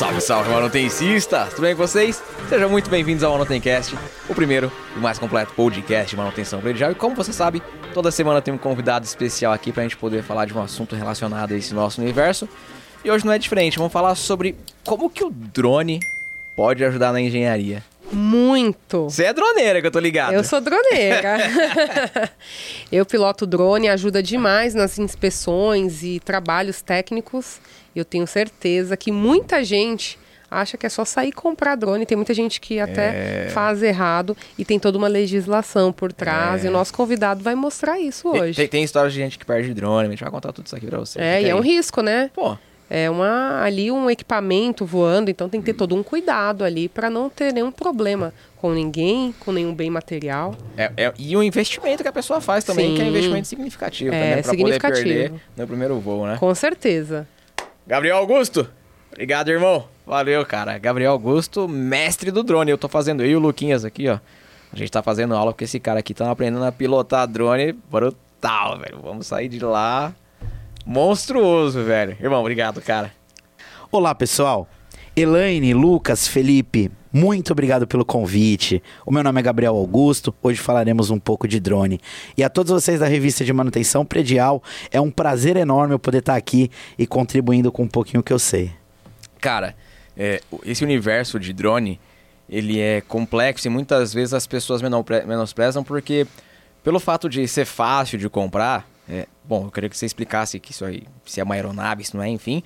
Salve, salve, manutencistas! Tudo bem com vocês? Sejam muito bem-vindos ao Manutencast, o primeiro e mais completo podcast de manutenção predial. E como você sabe, toda semana tem um convidado especial aqui pra gente poder falar de um assunto relacionado a esse nosso universo. E hoje não é diferente, vamos falar sobre como que o drone pode ajudar na engenharia. Muito. Você é droneira, que eu tô ligado. Eu sou droneira. eu piloto drone, ajuda demais nas inspeções e trabalhos técnicos. Eu tenho certeza que muita gente acha que é só sair comprar drone. Tem muita gente que até É. faz errado e tem toda uma legislação por trás. É. E o nosso convidado vai mostrar isso hoje. Tem, tem histórias de gente que perde drone, a gente vai contar tudo isso aqui pra você. É, Fica e é um risco, né? Pô, É uma ali um equipamento voando, então tem que ter todo um cuidado ali para não ter nenhum problema com ninguém, com nenhum bem material. é, é- e o investimento que a pessoa faz também, que é um Sim. investimento significativo É, também, pra poder significativo. perder no primeiro voo, né? Com certeza. Gabriel Augusto. Obrigado, irmão. Valeu, cara. Gabriel Augusto, mestre do drone. Eu tô fazendo, eu e o Luquinhas aqui, ó. A gente tá fazendo aula porque esse cara aqui tá aprendendo a pilotar drone brutal, velho. Vamos sair de lá monstruoso, velho. Irmão, obrigado, cara. Olá, pessoal. Elaine, Lucas, Felipe, muito obrigado pelo convite. O meu nome é Gabriel Augusto. Hoje falaremos um pouco de drone. E a todos vocês da revista de manutenção predial, é um prazer enorme eu poder estar aqui e contribuindo com um pouquinho que eu sei. Cara, é, esse universo de drone, ele é complexo e muitas vezes as pessoas menosprezam porque, pelo fato de ser fácil de comprar, é, bom, eu queria que você explicasse que isso aí, se é uma aeronave, se não é, enfim.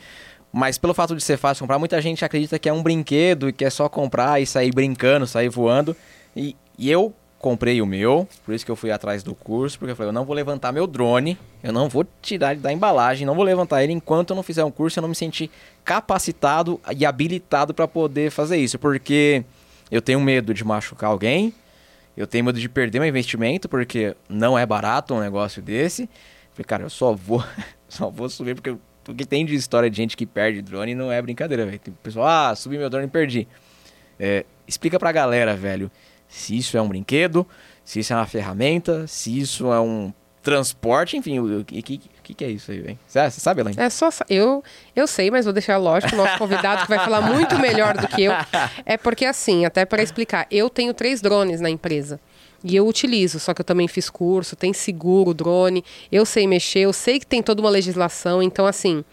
Mas pelo fato de ser fácil comprar, muita gente acredita que é um brinquedo e que é só comprar e sair brincando, sair voando. E, e eu comprei o meu, por isso que eu fui atrás do curso, porque eu falei, eu não vou levantar meu drone, eu não vou tirar ele da embalagem, não vou levantar ele enquanto eu não fizer um curso, eu não me sentir capacitado e habilitado para poder fazer isso, porque eu tenho medo de machucar alguém, eu tenho medo de perder meu investimento, porque não é barato um negócio desse. Falei, cara, eu só vou, só vou subir porque porque tem de história de gente que perde drone não é brincadeira, velho. Tem pessoal, ah, subi meu drone e perdi. É, explica pra galera, velho, se isso é um brinquedo, se isso é uma ferramenta, se isso é um transporte, enfim, o o que, que, que, que é isso aí, velho? Você sabe, Elaine? É só eu eu sei, mas vou deixar lógico o nosso convidado que vai falar muito melhor do que eu. É porque assim, até para explicar, eu tenho três drones na empresa. E eu utilizo, só que eu também fiz curso, tem seguro, drone, eu sei mexer, eu sei que tem toda uma legislação, então assim,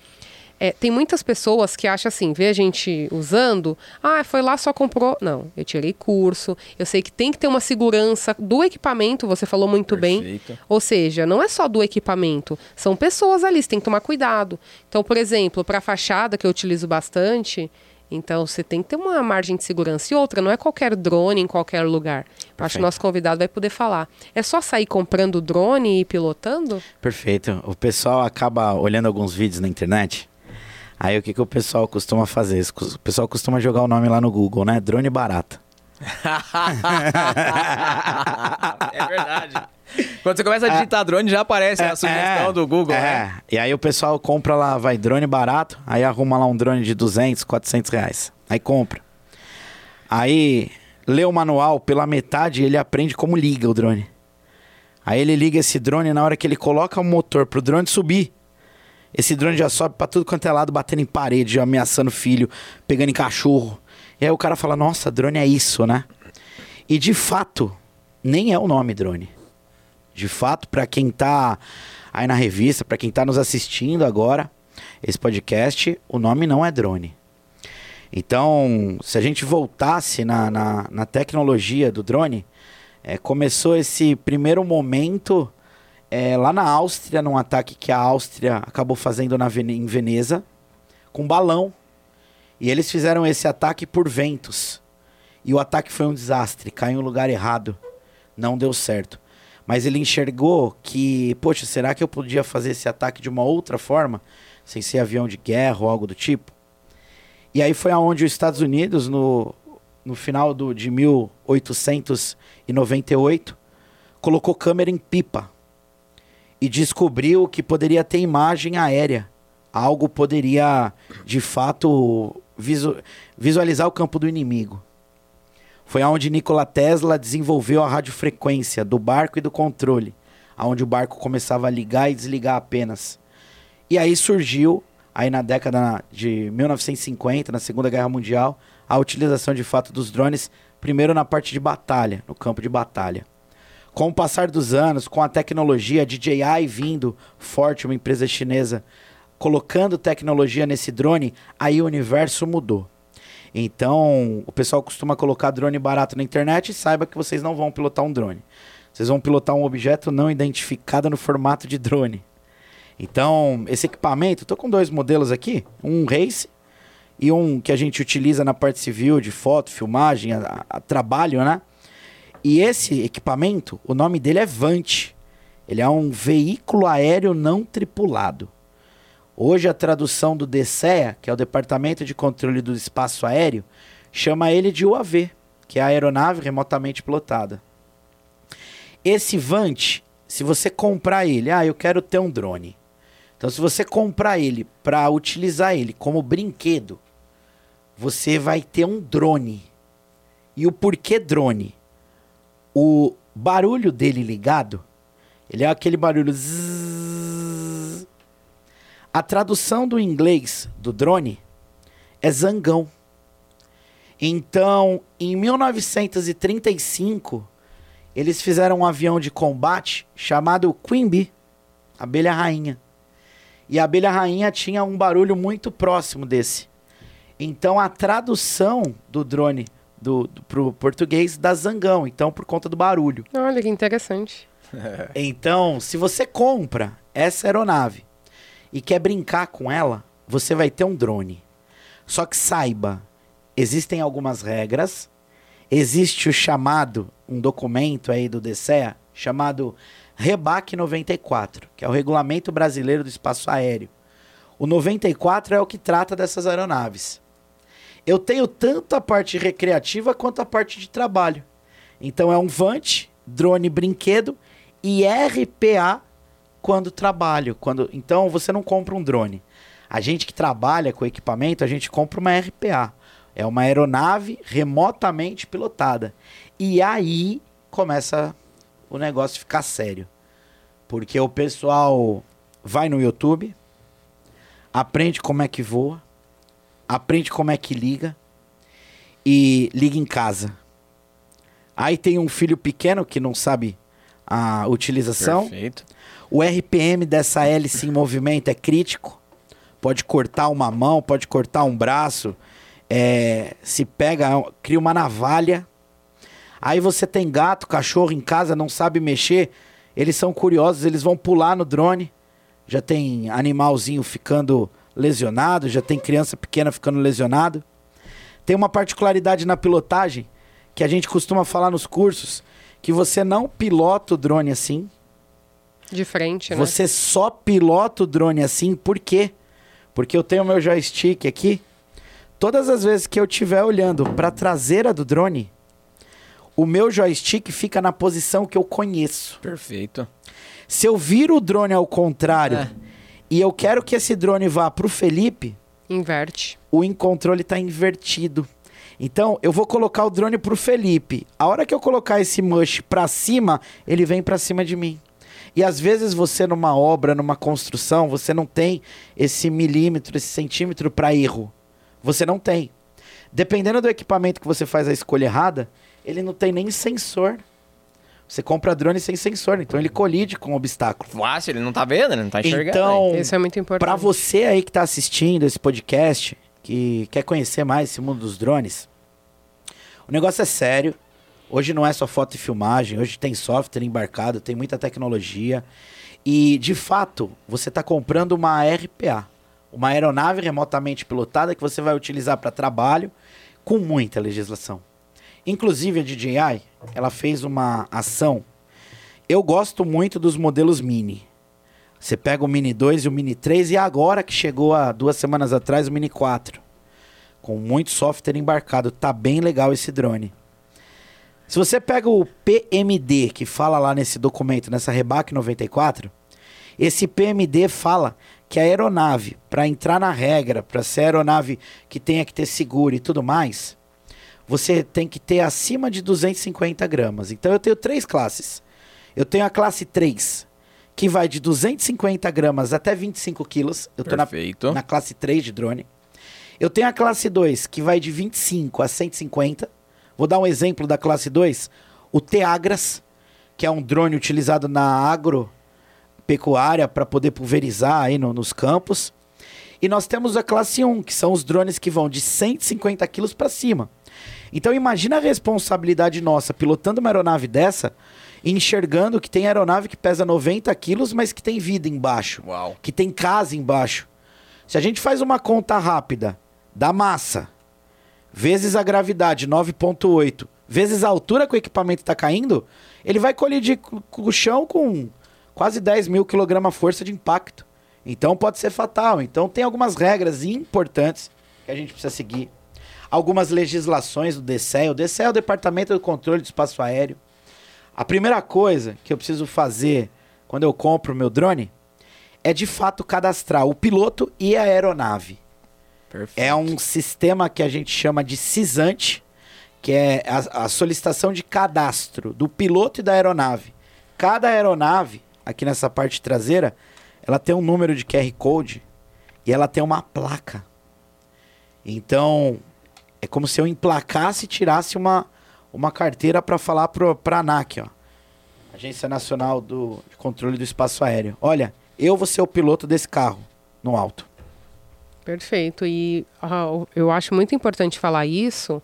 é, tem muitas pessoas que acham assim, vê a gente usando, ah, foi lá, só comprou. Não, eu tirei curso, eu sei que tem que ter uma segurança do equipamento, você falou muito bem. Perfeito. Ou seja, não é só do equipamento, são pessoas ali, você tem que tomar cuidado. Então, por exemplo, para fachada, que eu utilizo bastante, então você tem que ter uma margem de segurança. E outra, não é qualquer drone em qualquer lugar. Eu acho que Perfeito. o nosso convidado vai poder falar. É só sair comprando drone e pilotando? Perfeito. O pessoal acaba olhando alguns vídeos na internet. Aí o que, que o pessoal costuma fazer? O pessoal costuma jogar o nome lá no Google, né? Drone barata. É verdade. Quando você começa a digitar drone, já aparece a sugestão do Google, é. né? E aí o pessoal compra lá, vai drone barato, aí arruma lá um drone de 200, 400 reais. Aí compra. Aí lê o manual, pela metade ele aprende como liga o drone. Aí ele liga esse drone na hora que ele coloca o motor pro drone subir. Esse drone já sobe pra tudo quanto é lado, batendo em parede, ameaçando filho, pegando em cachorro. E aí o cara fala, nossa, drone é isso, né? E de fato, nem é o nome drone. De fato, pra quem tá aí na revista, pra quem tá nos assistindo agora, esse podcast, o nome não é drone. Então, se a gente voltasse na, na, na tecnologia do drone, é, começou esse primeiro momento é, lá na Áustria, num ataque que a Áustria acabou fazendo na em Veneza, com balão. E eles fizeram esse ataque por ventos. E o ataque foi um desastre, caiu no lugar errado. Não deu certo. Mas ele enxergou que, poxa, será que eu podia fazer esse ataque de uma outra forma? Sem ser avião de guerra ou algo do tipo? E aí foi aonde os Estados Unidos, no, no final do, de 1898, colocou câmera em pipa e descobriu que poderia ter imagem aérea. Algo poderia, de fato, visu- visualizar o campo do inimigo. Foi aonde Nikola Tesla desenvolveu a radiofrequência do barco e do controle, aonde o barco começava a ligar e desligar apenas. E aí surgiu aí na década de 1950, na Segunda Guerra Mundial, a utilização de fato dos drones, primeiro na parte de batalha, no campo de batalha. Com o passar dos anos, com a tecnologia, DJI vindo forte, uma empresa chinesa, colocando tecnologia nesse drone, aí o universo mudou. Então, o pessoal costuma colocar drone barato na internet e saiba que vocês não vão pilotar um drone. Vocês vão pilotar um objeto não identificado no formato de drone. Então, esse equipamento, estou com dois modelos aqui, um race e um que a gente utiliza na parte civil de foto, filmagem, a, a trabalho, né? E esse equipamento, o nome dele é Vant. Ele é um veículo aéreo não tripulado. Hoje a tradução do DCEA, que é o Departamento de Controle do Espaço Aéreo, chama ele de UAV, que é a aeronave remotamente pilotada. Esse Vant, se você comprar ele, ah, eu quero ter um drone. Então, se você comprar ele para utilizar ele como brinquedo, você vai ter um drone. E o porquê drone? o barulho dele ligado, ele é aquele barulho. Zzz. A tradução do inglês do drone é zangão. Então, em 1935, eles fizeram um avião de combate chamado Queen Bee, abelha rainha. E a abelha rainha tinha um barulho muito próximo desse. Então, a tradução do drone do, do, pro português da zangão, então por conta do barulho. Olha que interessante. então, se você compra essa aeronave e quer brincar com ela, você vai ter um drone. Só que saiba, existem algumas regras. Existe o chamado, um documento aí do DCEA, chamado REBAC 94, que é o Regulamento Brasileiro do Espaço Aéreo. O 94 é o que trata dessas aeronaves eu tenho tanto a parte recreativa quanto a parte de trabalho. Então é um Vant, drone brinquedo e RPA quando trabalho. Quando, então você não compra um drone. A gente que trabalha com equipamento, a gente compra uma RPA. É uma aeronave remotamente pilotada. E aí começa o negócio ficar sério. Porque o pessoal vai no YouTube, aprende como é que voa, aprende como é que liga e liga em casa. Aí tem um filho pequeno que não sabe a utilização. Perfeito. O RPM dessa hélice em movimento é crítico. Pode cortar uma mão, pode cortar um braço. É, se pega, cria uma navalha. Aí você tem gato, cachorro em casa, não sabe mexer. Eles são curiosos, eles vão pular no drone. Já tem animalzinho ficando lesionado, já tem criança pequena ficando lesionado. Tem uma particularidade na pilotagem que a gente costuma falar nos cursos, que você não pilota o drone assim. De frente, né? Você só pilota o drone assim, por quê? Porque eu tenho meu joystick aqui. Todas as vezes que eu estiver olhando para a traseira do drone, o meu joystick fica na posição que eu conheço. Perfeito. Se eu viro o drone ao contrário é e eu quero que esse drone vá para o Felipe. Inverte. O controle está invertido. Então, eu vou colocar o drone para o Felipe. A hora que eu colocar esse mush para cima, ele vem para cima de mim. E às vezes você numa obra, numa construção, você não tem esse milímetro, esse centímetro para erro. Você não tem. Dependendo do equipamento que você faz a escolha errada, ele não tem nem sensor. Você compra drone sem sensor, então ele colide com o obstáculo. Fácil, ele não tá vendo, ele não tá enxergando. Então, isso é muito importante. Para você aí que tá assistindo esse podcast, que quer conhecer mais esse mundo dos drones, o negócio é sério. Hoje não é só foto e filmagem, hoje tem software embarcado, tem muita tecnologia. E, de fato, você está comprando uma RPA, uma aeronave remotamente pilotada que você vai utilizar para trabalho com muita legislação. Inclusive a DJI, ela fez uma ação. Eu gosto muito dos modelos Mini. Você pega o Mini 2 e o Mini 3 e agora que chegou há duas semanas atrás o Mini 4. Com muito software embarcado. Tá bem legal esse drone. Se você pega o PMD, que fala lá nesse documento, nessa Rebac 94, esse PMD fala que a aeronave, para entrar na regra, para ser aeronave que tenha que ter seguro e tudo mais, você tem que ter acima de 250 gramas. Então eu tenho três classes. Eu tenho a classe 3, que vai de 250 gramas até 25 quilos. Eu tô na, Perfeito. na classe 3 de drone. Eu tenho a classe 2, que vai de 25 a 150. Vou dar um exemplo da classe 2. O Teagras, que é um drone utilizado na agropecuária para poder pulverizar aí no- nos campos. E nós temos a classe 1, que são os drones que vão de 150 quilos para cima. Então imagina a responsabilidade nossa pilotando uma aeronave dessa, e enxergando que tem aeronave que pesa 90 quilos, mas que tem vida embaixo Uau. que tem casa embaixo. Se a gente faz uma conta rápida da massa, vezes a gravidade, 9,8, vezes a altura que o equipamento está caindo, ele vai colidir com o chão com quase 10 mil quilograma força de impacto. Então pode ser fatal. Então tem algumas regras importantes que a gente precisa seguir. Algumas legislações do DCE. O DCE é o Departamento do Controle do Espaço Aéreo. A primeira coisa que eu preciso fazer quando eu compro meu drone é de fato cadastrar o piloto e a aeronave. Perfeito. É um sistema que a gente chama de CISANTE, que é a, a solicitação de cadastro do piloto e da aeronave. Cada aeronave, aqui nessa parte traseira, ela tem um número de QR Code e ela tem uma placa. Então, é como se eu emplacasse e tirasse uma, uma carteira para falar para a ANAC, ó. Agência Nacional do, Controle do Espaço Aéreo. Olha, eu vou ser o piloto desse carro no alto. Perfeito. E ah, eu acho muito importante falar isso,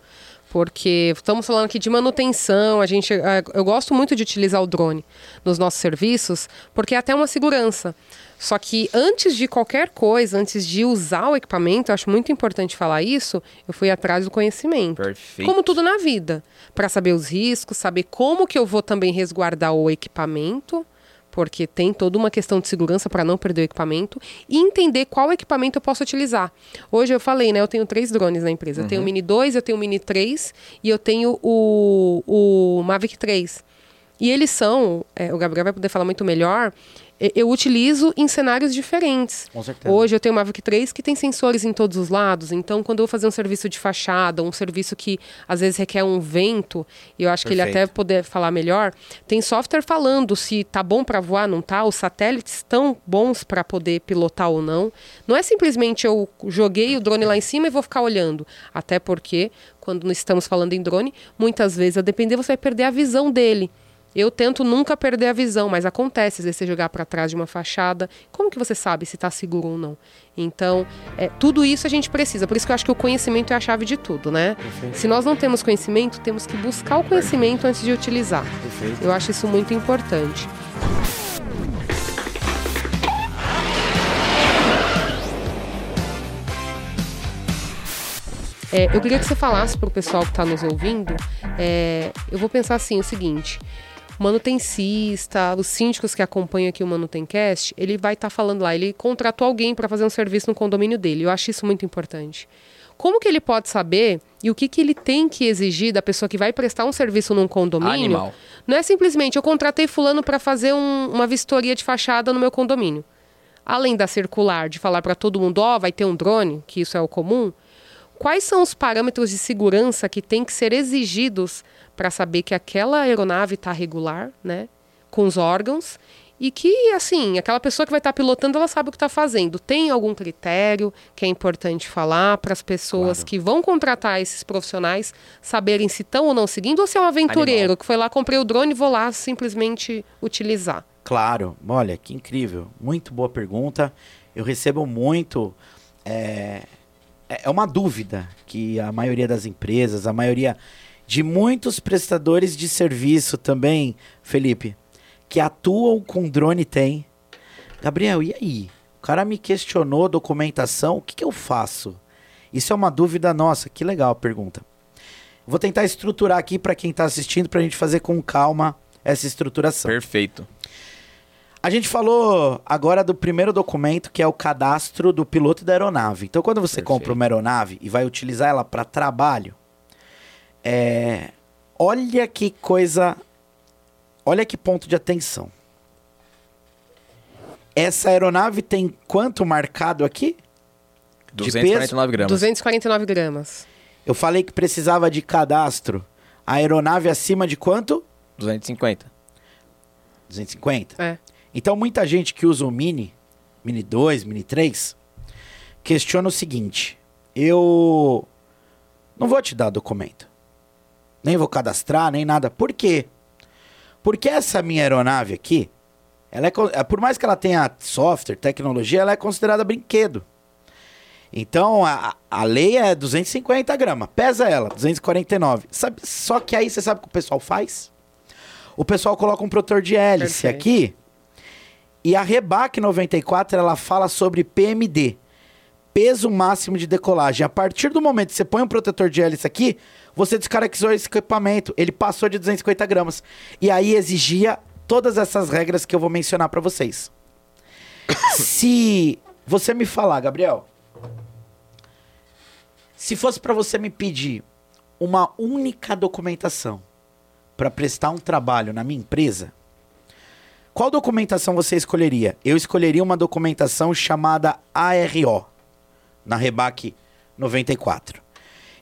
porque estamos falando aqui de manutenção. A gente, ah, eu gosto muito de utilizar o drone nos nossos serviços, porque é até uma segurança. Só que antes de qualquer coisa, antes de usar o equipamento, eu acho muito importante falar isso, eu fui atrás do conhecimento. Perfeito. Como tudo na vida, para saber os riscos, saber como que eu vou também resguardar o equipamento, porque tem toda uma questão de segurança para não perder o equipamento e entender qual equipamento eu posso utilizar. Hoje eu falei, né, eu tenho três drones na empresa. Eu tenho o Mini 2, eu tenho o Mini 3 e eu tenho o, o Mavic 3. E eles são, é, o Gabriel vai poder falar muito melhor, eu utilizo em cenários diferentes. Com certeza. Hoje eu tenho o Mavic 3 que tem sensores em todos os lados, então quando eu vou fazer um serviço de fachada, um serviço que às vezes requer um vento, e eu acho que ele Perfeito. até poder falar melhor, tem software falando se tá bom para voar, não tá, os satélites estão bons para poder pilotar ou não. Não é simplesmente eu joguei o drone lá em cima e vou ficar olhando, até porque quando estamos falando em drone, muitas vezes a depender você vai perder a visão dele. Eu tento nunca perder a visão, mas acontece, às vezes você jogar para trás de uma fachada. Como que você sabe se está seguro ou não? Então, é, tudo isso a gente precisa. Por isso que eu acho que o conhecimento é a chave de tudo, né? Perfeito. Se nós não temos conhecimento, temos que buscar o conhecimento antes de utilizar. Perfeito. Eu acho isso muito importante. É, eu queria que você falasse para o pessoal que está nos ouvindo. é, eu vou pensar assim: o seguinte. O manutencista, os síndicos que acompanham aqui o Manutencast, ele vai estar falando lá, ele contratou alguém para fazer um serviço no condomínio dele. Eu acho isso muito importante. Como que ele pode saber e o que, que ele tem que exigir da pessoa que vai prestar um serviço num condomínio? Animal. Não é simplesmente eu contratei fulano para fazer um- uma vistoria de fachada no meu condomínio. Além da circular, de falar para todo mundo, ó, vai ter um drone, que isso é o comum. Quais são os parâmetros de segurança que têm que ser exigidos para saber que aquela aeronave está regular, né, com os órgãos e que, assim, aquela pessoa que vai estar pilotando, ela sabe o que está fazendo. Tem algum critério que é importante falar para as pessoas Claro. que vão contratar esses profissionais saberem se estão ou não seguindo ou se é um aventureiro Animal. que foi lá, comprei o drone e vou lá simplesmente utilizar. Claro, olha, que incrível. Muito boa pergunta. Eu recebo muito. É, é uma dúvida que a maioria das empresas, a maioria de muitos prestadores de serviço também, Felipe, que atuam com drone tem. Gabriel, e aí? O cara me questionou documentação, o que, que eu faço? Isso é uma dúvida nossa. Que legal a pergunta. Vou tentar estruturar aqui para quem está assistindo, para a gente fazer com calma essa estruturação. Perfeito. A gente falou agora do primeiro documento, que é o cadastro do piloto da aeronave. Então, quando você Perfeito. compra uma aeronave e vai utilizar ela para trabalho, é, olha que coisa, olha que ponto de atenção. Essa aeronave tem quanto marcado aqui? De 249 gramas. 249 gramas. Eu falei que precisava de cadastro. A aeronave acima de quanto? 250. 250. É. Então muita gente que usa o Mini, Mini 2, Mini 3, questiona o seguinte: eu não vou te dar documento. Nem vou cadastrar, nem nada. Por quê? Porque essa minha aeronave aqui, ela é, é, por mais que ela tenha software, tecnologia, ela é considerada brinquedo. Então a, a lei é 250 gramas, pesa ela, 249. Sabe, só que aí você sabe o que o pessoal faz? O pessoal coloca um protetor de hélice Perfeito. aqui e a Rebac 94 ela fala sobre PMD, peso máximo de decolagem. A partir do momento que você põe um protetor de hélice aqui, você descaracterizou esse equipamento. Ele passou de 250 gramas. E aí exigia todas essas regras que eu vou mencionar para vocês. Se você me falar, Gabriel, se fosse para você me pedir uma única documentação para prestar um trabalho na minha empresa, qual documentação você escolheria? Eu escolheria uma documentação chamada ARO, na Rebac 94.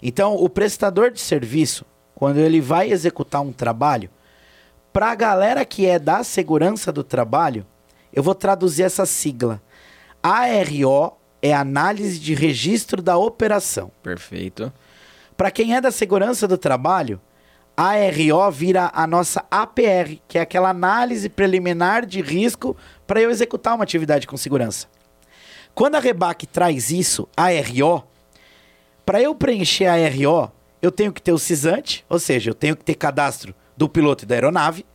Então, o prestador de serviço, quando ele vai executar um trabalho, para a galera que é da segurança do trabalho, eu vou traduzir essa sigla. ARO é análise de registro da operação. Perfeito. Para quem é da segurança do trabalho, ARO vira a nossa APR, que é aquela análise preliminar de risco para eu executar uma atividade com segurança. Quando a Rebac traz isso, a ARO, para eu preencher a ARO, eu tenho que ter o CISANTE, ou seja, eu tenho que ter cadastro do piloto e da aeronave.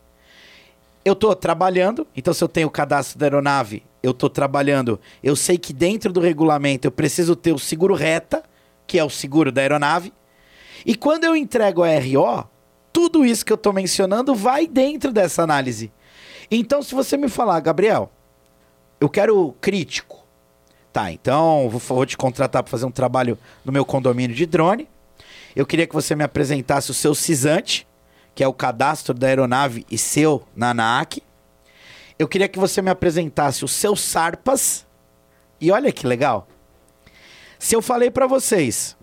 Eu estou trabalhando, então se eu tenho o cadastro da aeronave, eu estou trabalhando, eu sei que dentro do regulamento eu preciso ter o seguro reta, que é o seguro da aeronave. E quando eu entrego a RO, tudo isso que eu estou mencionando vai dentro dessa análise. Então, se você me falar, Gabriel, eu quero crítico. Tá, então vou, vou te contratar para fazer um trabalho no meu condomínio de drone. Eu queria que você me apresentasse o seu CISANTE, que é o cadastro da aeronave e seu na ANAC. Eu queria que você me apresentasse os seus SARPAS. E olha que legal. Se eu falei para vocês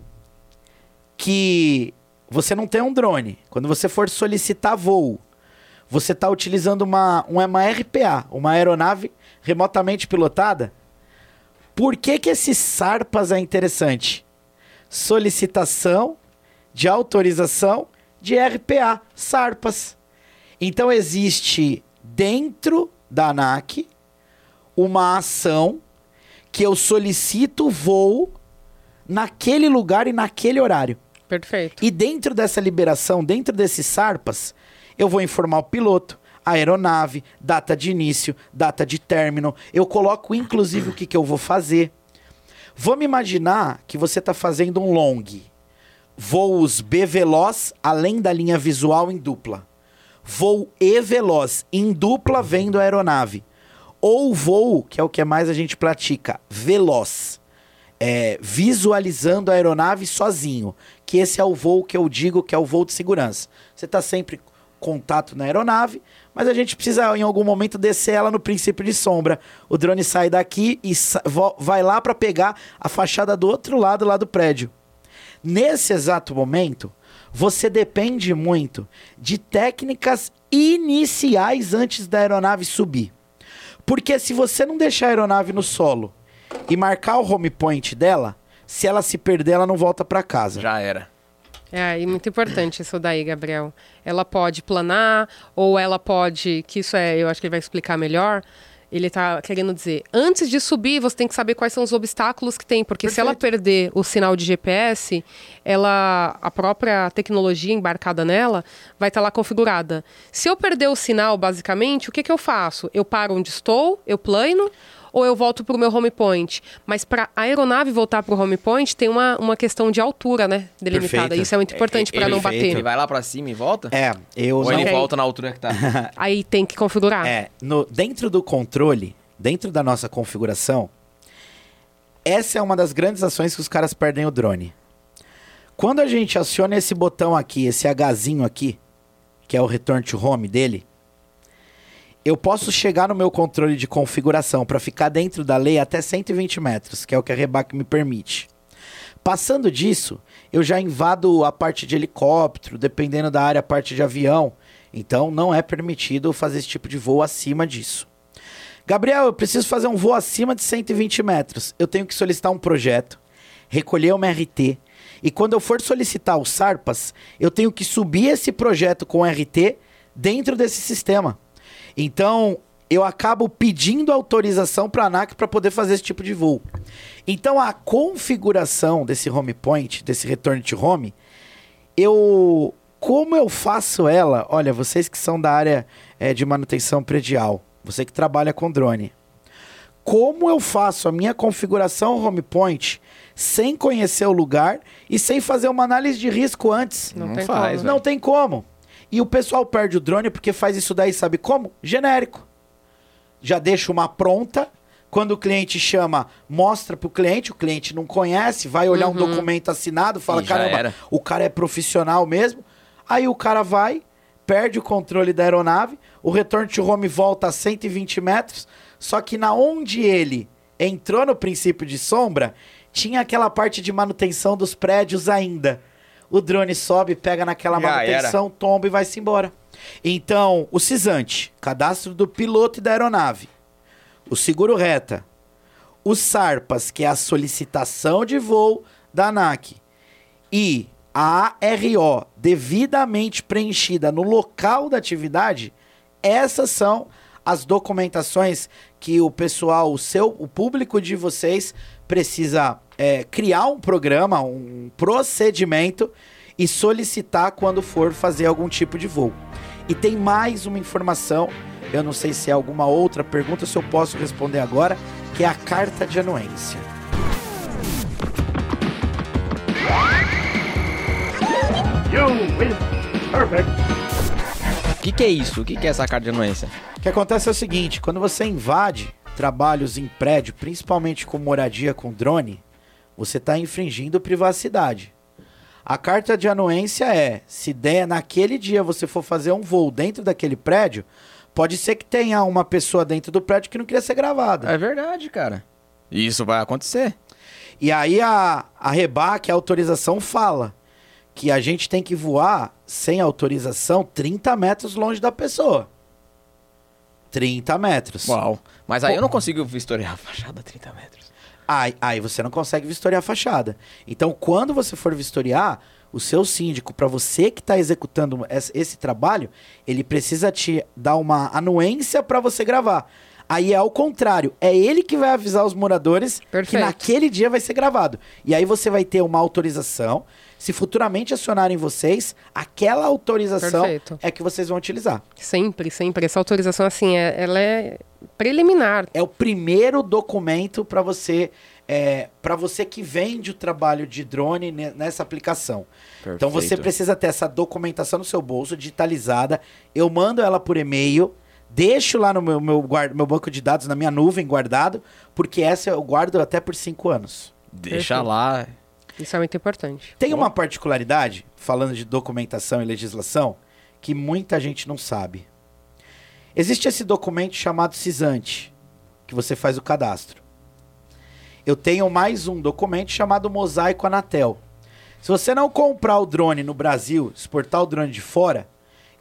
que você não tem um drone, quando você for solicitar voo, você está utilizando uma, uma RPA, uma aeronave remotamente pilotada, por que, que esse SARPAS é interessante? Solicitação de autorização de RPA, SARPAS. Então existe dentro da ANAC uma ação que eu solicito voo naquele lugar e naquele horário. Perfeito. E dentro dessa liberação, dentro desses SARPAS, eu vou informar o piloto, aeronave, data de início, data de término. Eu coloco inclusive o que, que eu vou fazer. Vamos imaginar que você está fazendo um long. Voos B veloz além da linha visual em dupla. Voo E veloz em dupla vendo a aeronave. Ou voo, que é o que mais a gente pratica, veloz. É, visualizando a aeronave sozinho. Que esse é o voo que eu digo que é o voo de segurança. Você está sempre contato na aeronave, mas a gente precisa em algum momento descer ela no princípio de sombra. O drone sai daqui e sa vai lá para pegar a fachada do outro lado lá do prédio. Nesse exato momento, você depende muito de técnicas iniciais antes da aeronave subir. Porque se você não deixar a aeronave no solo e marcar o home point dela, se ela se perder, ela não volta para casa. Já era. É, e muito importante isso daí, Gabriel. Ela pode planar, ou ela pode, que isso é, eu acho que ele vai explicar melhor. Ele tá querendo dizer, antes de subir, você tem que saber quais são os obstáculos que tem, porque se ela perder o sinal de GPS, ela a própria tecnologia embarcada nela vai estar lá configurada. Se eu perder o sinal, basicamente, o que que eu faço? Eu paro onde estou, eu plano, ou eu volto para o meu home point. Mas para a aeronave voltar para o home point, tem uma, uma questão de altura, né? Delimitada. Perfeito. Isso é muito importante para Ele- não Perfeito. Ele bater. vai lá pra cima e volta? É, eu Ou não... ele volta na altura que tá? Aí tem que configurar. É, no, dentro do controle, dentro da nossa configuração, essa é uma das grandes ações que os caras perdem o drone. Quando a gente aciona esse botão aqui, esse Hzinho aqui, que é o return to home dele, eu posso chegar no meu controle de configuração para ficar dentro da lei até 120 metros, que é o que a Rebac me permite. Passando disso, eu já invado a parte de helicóptero, dependendo da área, a parte de avião. Então, não é permitido fazer esse tipo de voo acima disso. Gabriel, eu preciso fazer um voo acima de 120 metros. Eu tenho que solicitar um projeto, recolher uma RT. E quando eu for solicitar o SARPAS, eu tenho que subir esse projeto com RT dentro desse sistema. Então, eu acabo pedindo autorização para a ANAC para poder fazer esse tipo de voo. Então, a configuração desse home point, desse return to home, eu como eu faço ela? Olha, vocês que são da área é, de manutenção predial, você que trabalha com drone, como eu faço a minha configuração home point sem conhecer o lugar e sem fazer uma análise de risco antes? Não, Não tem faz, como. Não tem como. E o pessoal perde o drone porque faz isso daí, sabe como? Genérico. Já deixa uma pronta. Quando o cliente chama, mostra pro cliente, o cliente não conhece, vai olhar um documento assinado, fala: caramba, era. o cara é profissional mesmo. Aí o cara vai, perde o controle da aeronave, o return to home volta a 120 metros, só que na onde ele entrou no princípio de sombra, tinha aquela parte de manutenção dos prédios ainda. O drone sobe, pega naquela Já manutenção, tomba e vai-se embora. Então, o CISANTE, cadastro do piloto e da aeronave. O seguro reta. O SARPAS, que é a solicitação de voo da ANAC. E a ARO devidamente preenchida no local da atividade, essas são as documentações que o pessoal, o seu, o público de vocês precisa é, criar um programa, um procedimento e solicitar quando for fazer algum tipo de voo. E tem mais uma informação, eu não sei se é alguma outra pergunta, se eu posso responder agora, que é a carta de anuência. You win. Perfect. O que, que é isso? O que, que é essa carta de anuência? O que acontece é o seguinte, quando você invade trabalhos em prédio, principalmente com moradia com drone, você está infringindo privacidade. A carta de anuência é, se der naquele dia você for fazer um voo dentro daquele prédio, pode ser que tenha uma pessoa dentro do prédio que não queria ser gravada. É verdade, cara. Isso vai acontecer. E aí a, a REBAC, a autorização fala que a gente tem que voar sem autorização 30 metros longe da pessoa. 30 metros. Uau. Mas aí Pô. eu não consigo vistoriar a fachada a 30 metros. Aí, aí você não consegue vistoriar a fachada. Então, quando você for vistoriar, o seu síndico, para você que está executando esse, esse trabalho, ele precisa te dar uma anuência para você gravar. Aí é ao contrário, é ele que vai avisar os moradores que Perfeito. naquele dia vai ser gravado. E aí você vai ter uma autorização. Se futuramente acionarem vocês, aquela autorização Perfeito. é que vocês vão utilizar. Sempre, sempre. Essa autorização, assim, é- ela é preliminar. é o primeiro documento para você é, para você que vende o trabalho de drone ne- nessa aplicação. Então você Perfeito. precisa ter essa documentação no seu bolso, digitalizada. Eu mando ela por e-mail, deixo lá no meu, meu, guarda- meu banco de dados, na minha nuvem guardado, porque essa eu guardo até por cinco anos. Deixa Perfeito. lá. Isso é muito importante. Tem uma particularidade, falando de documentação e legislação, que muita gente não sabe. Existe esse documento chamado CISANTE, que você faz o cadastro. Eu tenho mais um documento chamado Mosaico Anatel. Se você não comprar o drone no Brasil, exportar o drone de fora,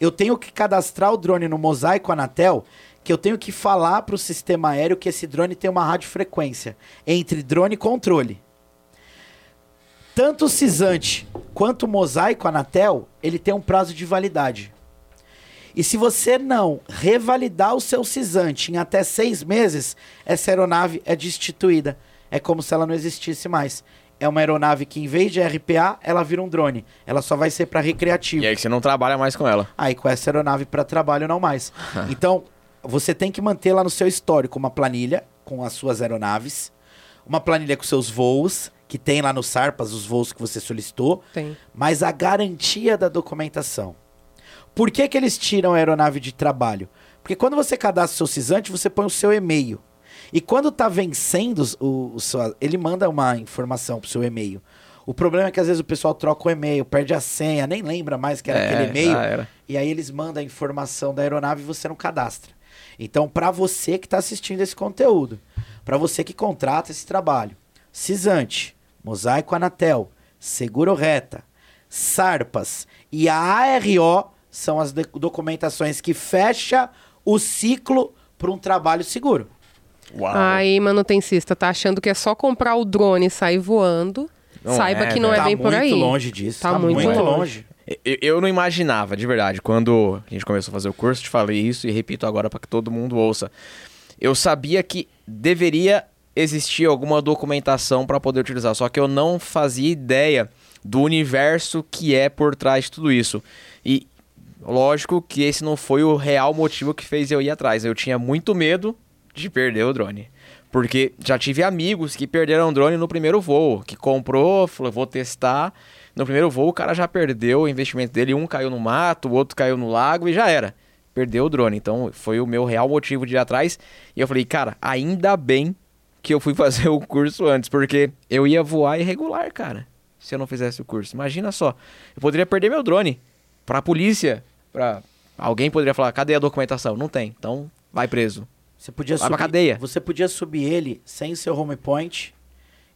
eu tenho que cadastrar o drone no Mosaico Anatel, que eu tenho que falar para o sistema aéreo que esse drone tem uma radiofrequência entre drone e controle. Tanto o Cisante quanto o Mosaico Anatel, ele tem um prazo de validade. E se você não revalidar o seu Cisante em até seis meses, essa aeronave é destituída. É como se ela não existisse mais. É uma aeronave que, em vez de RPA, ela vira um drone. Ela só vai ser para recreativo. E aí você não trabalha mais com ela. Aí com essa aeronave para trabalho não mais. então, você tem que manter lá no seu histórico uma planilha com as suas aeronaves, uma planilha com seus voos, que tem lá no Sarpas os voos que você solicitou, Tem. mas a garantia da documentação. Por que, que eles tiram a aeronave de trabalho? Porque quando você cadastra o seu cisante, você põe o seu e-mail. E quando tá vencendo o, o seu, ele manda uma informação pro seu e-mail. O problema é que às vezes o pessoal troca o e-mail, perde a senha, nem lembra mais que era É, aquele e-mail. E aí eles mandam a informação da aeronave e você não cadastra. Então, para você que está assistindo esse conteúdo, para você que contrata esse trabalho, Cisante, Mosaico Anatel, Seguro Reta, Sarpas e a ARO são as documentações que fecha o ciclo para um trabalho seguro. Uau. Aí, manutencista, tá achando que é só comprar o drone e sair voando. Não Saiba é, que não é tá bem muito por aí. longe disso. Tá Tá, muito muito, longe. longe. Eu, eu não imaginava, de verdade. Quando a gente começou a fazer o curso, te falei isso e repito agora para que todo mundo ouça. Eu sabia que deveria existir alguma documentação para poder utilizar, só que eu não fazia ideia do universo que é por trás de tudo isso. E lógico que esse não foi o real motivo que fez eu ir atrás. Eu tinha muito medo de perder o drone. Porque já tive amigos que perderam o drone no primeiro voo, que comprou, falou, vou testar. No primeiro voo, o cara já perdeu o investimento dele. Um caiu no mato, o outro caiu no lago e já era. Perdeu o drone. Então, foi o meu real motivo de ir atrás. E eu falei, cara, ainda bem que eu fui fazer o curso antes, porque eu ia voar irregular, cara, se eu não fizesse o curso. Imagina só, eu poderia perder meu drone pra polícia, pra... Alguém poderia falar, cadê a documentação? Não tem, então vai preso. Você podia Vai pra subir, cadeia. Você podia subir ele sem seu home point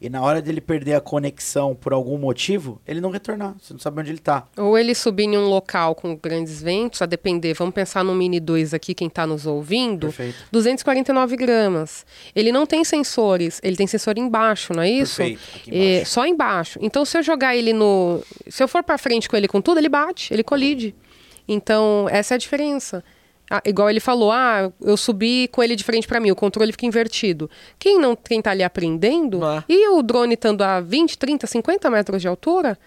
e na hora dele perder a conexão por algum motivo, ele não retornar. Você não sabe onde ele tá. Ou ele subir em um local com grandes ventos, a depender, vamos pensar no Mini 2 aqui, quem está nos ouvindo, Perfeito. 249 gramas. Ele não tem sensores, ele tem sensor embaixo, não é isso? Perfeito, aqui É, embaixo. só embaixo. Então, se eu jogar ele no... Se eu for para frente com ele com tudo, ele bate, ele colide. Então, essa é a diferença. Ah, igual ele falou, ah, eu subi com ele de frente para mim, o controle fica invertido. Quem não quem tá ali aprendendo, Ah. e o drone estando a 20, 30, 50 metros de altura,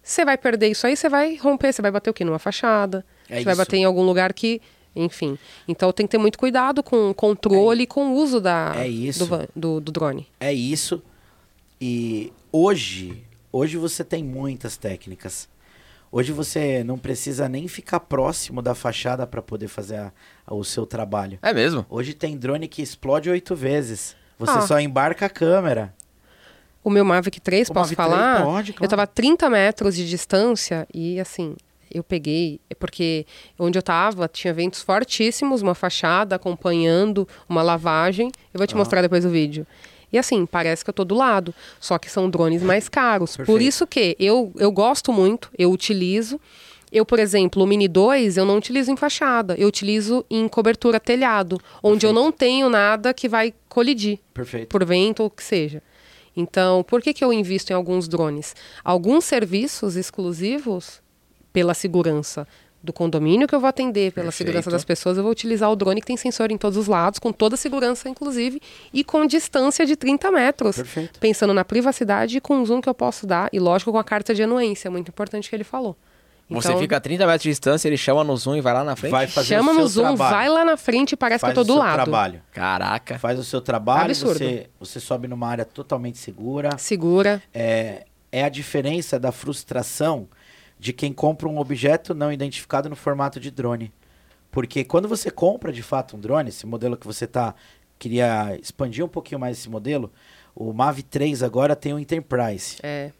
você vai perder isso aí, você vai romper, você vai bater o quê? Numa fachada. É você vai isso. bater em algum lugar que, enfim. Então tem que ter muito cuidado com o controle e com o uso da, É do, do, do drone. É isso. E hoje, hoje você tem muitas técnicas. Hoje você não precisa nem ficar próximo da fachada para poder fazer a- a- o seu trabalho. É mesmo? Hoje tem drone que explode oito vezes. Você Ah. só embarca a câmera. O meu Mavic 3, O posso Mavic 3 falar? pode, claro. Eu tava a 30 metros de distância e assim, eu peguei, é porque onde eu tava tinha ventos fortíssimos, uma fachada acompanhando uma lavagem. Eu vou te mostrar depois o vídeo. E assim, parece que eu tô do lado, só que são drones mais caros. Por Perfeito. isso que eu, eu gosto muito, eu utilizo. Eu, por exemplo, o Mini 2 eu não utilizo em fachada, eu utilizo em cobertura telhado, onde eu Perfeito. não tenho nada que vai colidir Perfeito. por vento ou o que seja. Então, por que, que eu invisto em alguns drones? Alguns serviços exclusivos pela segurança do condomínio que eu vou atender, pela Perfeito. segurança das pessoas, eu vou utilizar o drone que tem sensor em todos os lados, com toda a segurança, inclusive, e com distância de 30 metros. Perfeito. Pensando na privacidade e com o zoom que eu posso dar, e lógico com a carta de anuência, muito importante que ele falou. Você Então, fica a 30 metros de distância, ele chama no zoom e vai lá na frente? Vai fazer chama o no seu zoom, trabalho. vai lá na frente e parece Faz que eu tô o do seu lado. trabalho. Caraca. Faz o seu trabalho, Absurdo. você, você sobe numa área totalmente segura. Segura. É, é a diferença da frustração de quem compra um objeto não identificado no formato de drone. Porque quando você compra de fato um drone, esse modelo que você tá queria expandir um pouquinho mais esse modelo, o Mavi 3 agora tem o Enterprise. É,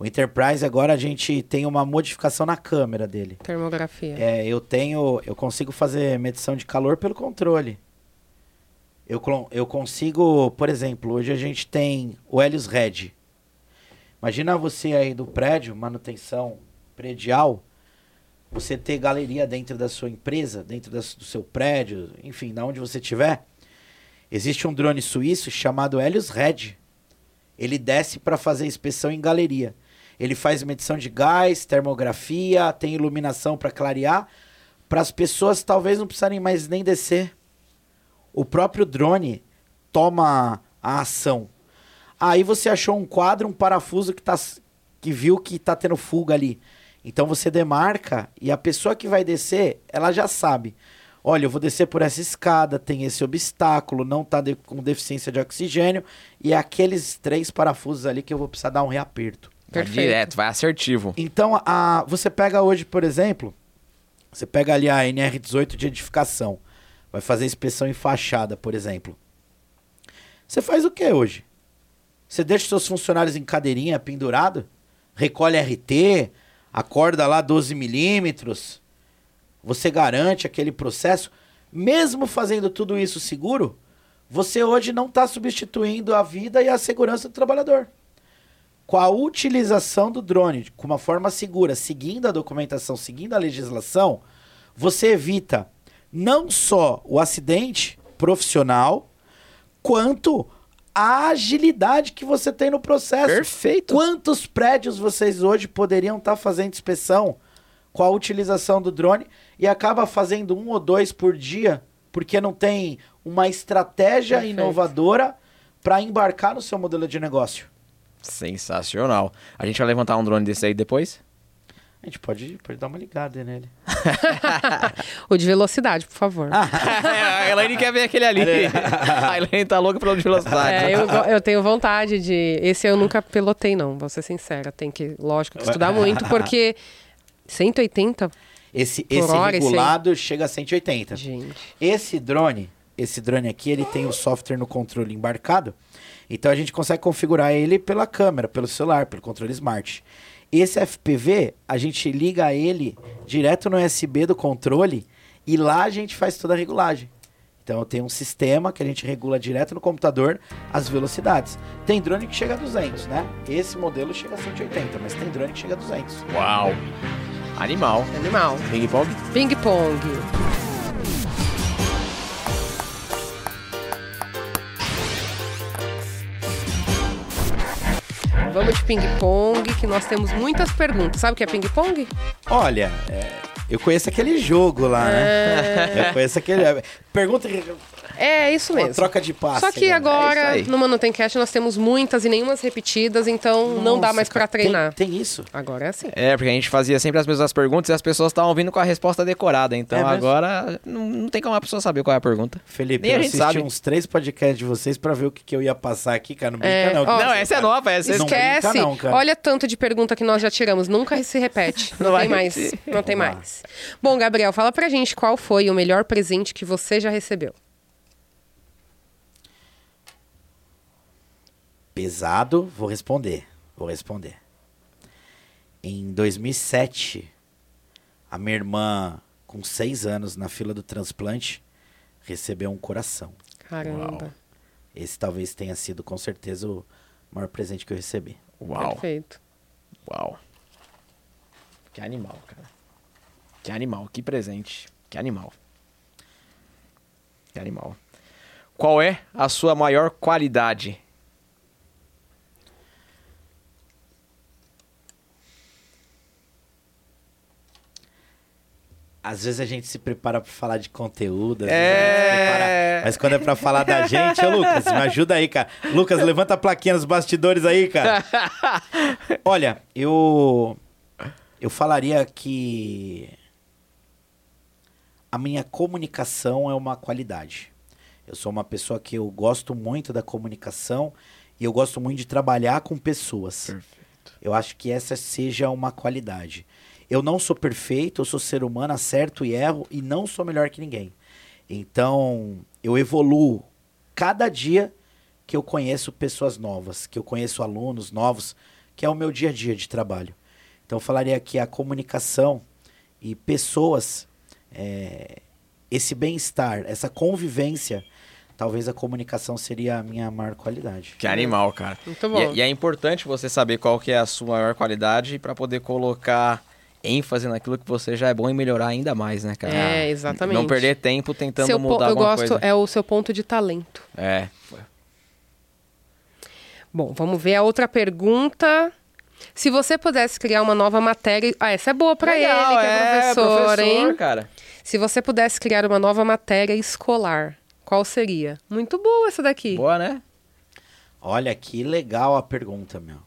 O Enterprise agora a gente tem uma modificação na câmera dele. termografia. É, eu tenho, eu consigo fazer medição de calor pelo controle. Eu, eu consigo, por exemplo, hoje a gente tem o Helios Red. Imagina você aí do prédio, manutenção predial, você ter galeria dentro da sua empresa, dentro das- do seu prédio, enfim, da onde você estiver. Existe um drone suíço chamado Helios Red. Ele desce para fazer inspeção em galeria. Ele faz medição de gás, termografia, tem iluminação para clarear, para as pessoas talvez não precisarem mais nem descer. O próprio drone toma a ação. Aí você achou um quadro, um parafuso que, tá, que viu que tá tendo fuga ali. Então você demarca e a pessoa que vai descer, ela já sabe. Olha, eu vou descer por essa escada, tem esse obstáculo, não tá de- com deficiência de oxigênio e é aqueles três parafusos ali que eu vou precisar dar um reaperto. Vai Perfeito. direto, vai assertivo. Então, a, você pega hoje, por exemplo, você pega ali a NR18 de edificação, vai fazer inspeção em fachada, por exemplo. Você faz o que hoje? Você deixa os seus funcionários em cadeirinha, pendurado, recolhe RT, acorda lá 12 milímetros, você garante aquele processo. Mesmo fazendo tudo isso seguro, você hoje não está substituindo a vida e a segurança do trabalhador com a utilização do drone com uma forma segura, seguindo a documentação, seguindo a legislação, você evita não só o acidente profissional, quanto a agilidade que você tem no processo. Perfeito. Quantos prédios vocês hoje poderiam estar fazendo inspeção com a utilização do drone e acaba fazendo um ou dois por dia porque não tem uma estratégia Perfeito. inovadora para embarcar no seu modelo de negócio? Sensacional. A gente vai levantar um drone desse aí depois? A gente pode, pode dar uma ligada nele. O de velocidade, por favor. a Elaine quer ver aquele ali. a Elaine tá louca pelo de velocidade. É, eu, eu tenho vontade de. Esse eu nunca pilotei, não, vou ser sincera. Tem que, lógico, que estudar muito, porque 180, Esse, Por esse hora, esse regulado chega a 180. gente. Esse drone, esse drone aqui, ele tem o software no controle embarcado. Então a gente consegue configurar ele pela câmera, pelo celular, pelo controle smart. Esse FPV, a gente liga ele direto no USB do controle e lá a gente faz toda a regulagem. Então eu tenho um sistema que a gente regula direto no computador as velocidades. Tem drone que chega a 200, né? Esse modelo chega a 180, mas tem drone que chega a 200. Uau. Animal. Animal. Ping pong? Ping pong. Vamos de ping pong, que nós temos muitas perguntas. Sabe o que é ping pong? Olha, é, eu conheço aquele jogo lá, né? Eu conheço aquele. Pergunta. É isso Uma mesmo. troca de passe. Só que né? agora, É no Manutencast, nós temos muitas e nenhumas repetidas, então não dá Nossa, mais pra cara, tem- treinar. Tem, isso? Agora é assim. É, porque a gente fazia sempre as mesmas perguntas e as pessoas estavam vindo com a resposta decorada. Então É agora não, não tem como a pessoa saber qual é a pergunta. Felipe, Nem eu assisti sabe. uns três podcasts de vocês pra ver o que, que eu ia passar aqui, cara. Não brinca, É, não. ó, não, essa é nova, essa Não Esquece. brinca não, cara. Olha tanto de pergunta que nós já tiramos. Nunca se repete. Não, Não tem vai mais. Não tem Vamos Bom, Gabriel, fala pra gente qual foi o melhor presente que você já recebeu. Pesado, vou responder. Vou responder. Em 2007, a minha irmã, com seis anos, na fila do transplante, recebeu um coração. Caramba. Esse talvez tenha sido, com certeza, o maior presente que eu recebi. Uau. Perfeito. Uau. Que animal, cara. Que animal, que presente. Que animal. Que animal. Qual é a sua maior qualidade? Às vezes a gente se prepara pra falar de conteúdo, É. mas quando é pra falar da gente, ô Lucas, me ajuda aí, cara. Lucas, levanta a plaquinha nos bastidores aí, cara. Olha, eu eu falaria que a minha comunicação é uma qualidade. Eu sou uma pessoa que eu gosto muito da comunicação e eu gosto muito de trabalhar com pessoas. Perfeito. Eu acho que essa seja uma qualidade. Eu não sou perfeito, eu sou ser humano, acerto e erro e não sou melhor que ninguém. Então, eu evoluo cada dia que eu conheço pessoas novas, que eu conheço alunos novos, que é o meu dia a dia de trabalho. Então, eu falaria que a comunicação e pessoas, é, esse bem-estar, essa convivência, talvez a comunicação seria a minha maior qualidade. Que animal, cara. Muito E bom. é- E, é importante você saber qual que é a sua maior qualidade para poder colocar ênfase naquilo que você já é bom e melhorar ainda mais, né, cara? É, exatamente. Não perder tempo tentando Seu po- mudar eu alguma gosto, coisa. é o seu ponto de talento. É. Bom, vamos ver a outra pergunta. Se você pudesse criar uma nova matéria. Ah, essa é boa pra Legal, ele, que é, professor, hein? cara. Se você pudesse criar uma nova matéria escolar, qual seria? Muito boa essa daqui. Boa, né? Olha, que legal a pergunta, meu.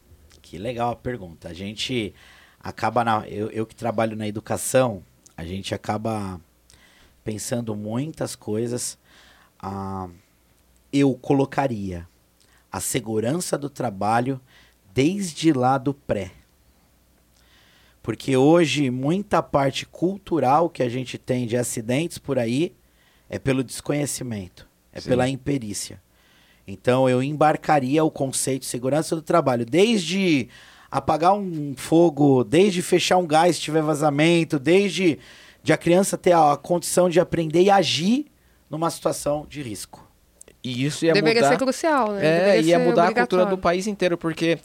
Que legal a pergunta. A gente acaba na. Eu, eu que trabalho na educação, a gente acaba pensando muitas coisas. Ah, eu colocaria a segurança do trabalho desde lá do pré. Porque hoje muita parte cultural que a gente tem de acidentes por aí é pelo desconhecimento, é Sim. pela imperícia. Então eu embarcaria o conceito de segurança do trabalho, desde apagar um fogo, desde fechar um gás se tiver vazamento, desde de a criança ter a condição de aprender e agir numa situação de risco. E isso ia Deveria mudar. ser crucial, né? É, Deveria ia ser mudar a cultura do país inteiro, porque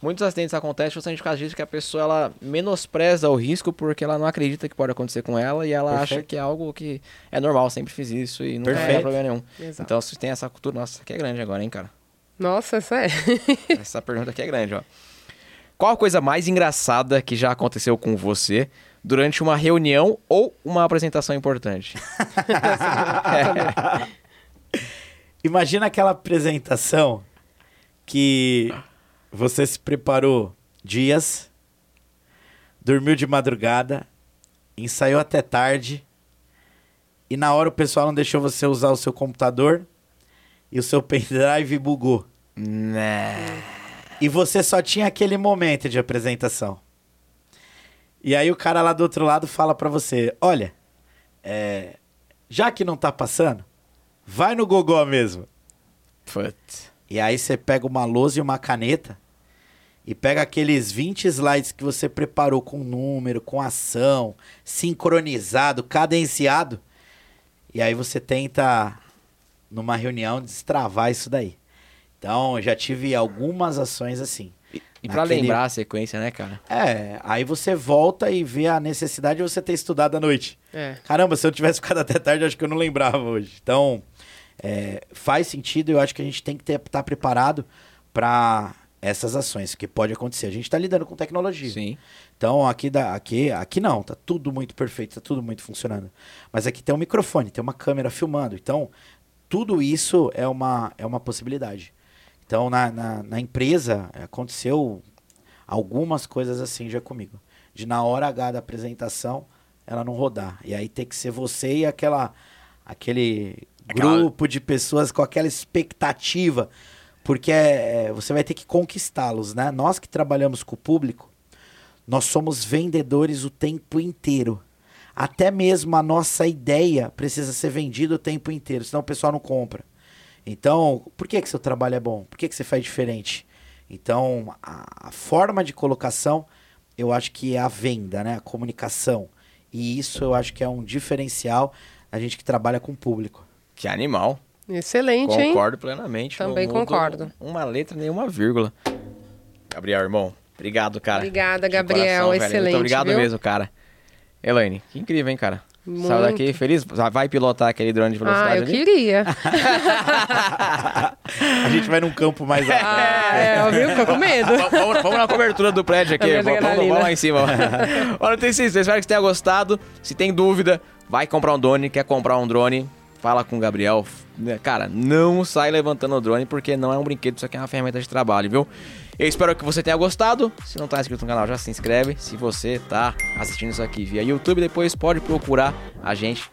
muitos acidentes acontecem justamente por causa disso que a pessoa ela menospreza o risco porque ela não acredita que pode acontecer com ela e ela acha Perfeito. que é algo que é normal, sempre fiz isso e não Perfeito. problema nenhum. Exato. Então, se tem essa cultura, nossa, aqui é grande agora, hein, cara? Nossa, essa é. Essa pergunta aqui é grande, ó. Qual a coisa mais engraçada que já aconteceu com você durante uma reunião ou uma apresentação importante? Imagina aquela apresentação que você se preparou dias, dormiu de madrugada, ensaiou até tarde, e na hora o pessoal não deixou você usar o seu computador e o seu pendrive bugou. né. E você só tinha aquele momento de apresentação. E aí o cara lá do outro lado fala pra você: Olha, é, já que não tá passando, vai no Gogó mesmo. Putz. E aí você pega uma lousa e uma caneta e pega aqueles 20 slides que você preparou com número, com ação, sincronizado, cadenciado. E aí você tenta, numa reunião, destravar isso daí. Então, eu já tive algumas ações assim. E, e pra Naquele- lembrar a sequência, né, cara? É, aí você volta e vê a necessidade de você ter estudado à noite. É. Caramba, se eu tivesse ficado até tarde, eu acho que eu não lembrava hoje. Então, é, faz sentido, eu acho que a gente tem que estar preparado para essas ações, que pode acontecer. A gente está lidando com tecnologia. Sim. Então, aqui, da, aqui, aqui não, tá tudo muito perfeito, tá tudo muito funcionando. Mas aqui tem um microfone, tem uma câmera filmando. Então, tudo isso é uma, é uma possibilidade. Então, na, na, na empresa, aconteceu algumas coisas assim já comigo. De na hora H da apresentação, ela não rodar. E aí tem que ser você e aquela, aquele Aquela- grupo de pessoas com aquela expectativa. Porque é, é, você vai ter que conquistá-los, né? Nós que trabalhamos com o público, nós somos vendedores o tempo inteiro. Até mesmo a nossa ideia precisa ser vendida o tempo inteiro, senão o pessoal não compra. Então, por que, que seu trabalho é bom? Por que, que você faz diferente? Então, a, a forma de colocação, eu acho que é a venda, né? A comunicação. E isso eu acho que é um diferencial a gente que trabalha com o público. Que animal. Excelente, hein? Concordo plenamente. Também concordo. Uma letra, nenhuma vírgula. Gabriel, irmão. Obrigado, cara. Obrigada, Gabriel. coração, velho. Excelente. Muito obrigado viu? mesmo, cara. Elaine, que incrível, hein, cara? Saiu Muito. daqui feliz? Vai pilotar aquele drone de velocidade Ah, eu ali? queria. A gente vai num campo mais alto. Ah, é, eu viu? Ficou com medo. V- vamos, vamos na cobertura do prédio aqui. Vamos, vamos- lá em cima. Olha, tem sim, espero que você tenha gostado. Se tem dúvida, vai comprar um drone, quer comprar um drone, fala com o Gabriel. Né, Cara, não sai levantando o drone, porque não é um brinquedo, isso aqui é uma ferramenta de trabalho, viu? Eu espero que você tenha gostado. Se não tá inscrito no canal, já se inscreve. Se você tá assistindo isso aqui via YouTube, depois pode procurar a gente.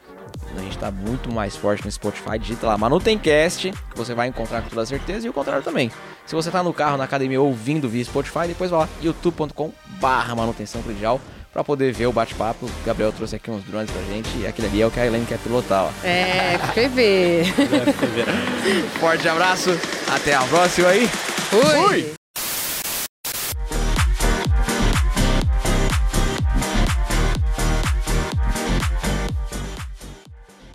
A gente tá muito mais forte no Spotify. Digita lá Manutencast, que você vai encontrar com toda certeza. E o contrário também. Se você tá no carro, na academia, ouvindo via Spotify, depois vai lá, youtube.com barra manutenção predial, pra poder ver o bate-papo. O Gabriel trouxe aqui uns drones pra gente. E aquele ali é o que a Elaine quer pilotar, ó. É, PV. Forte abraço. Até a próxima aí. Fui.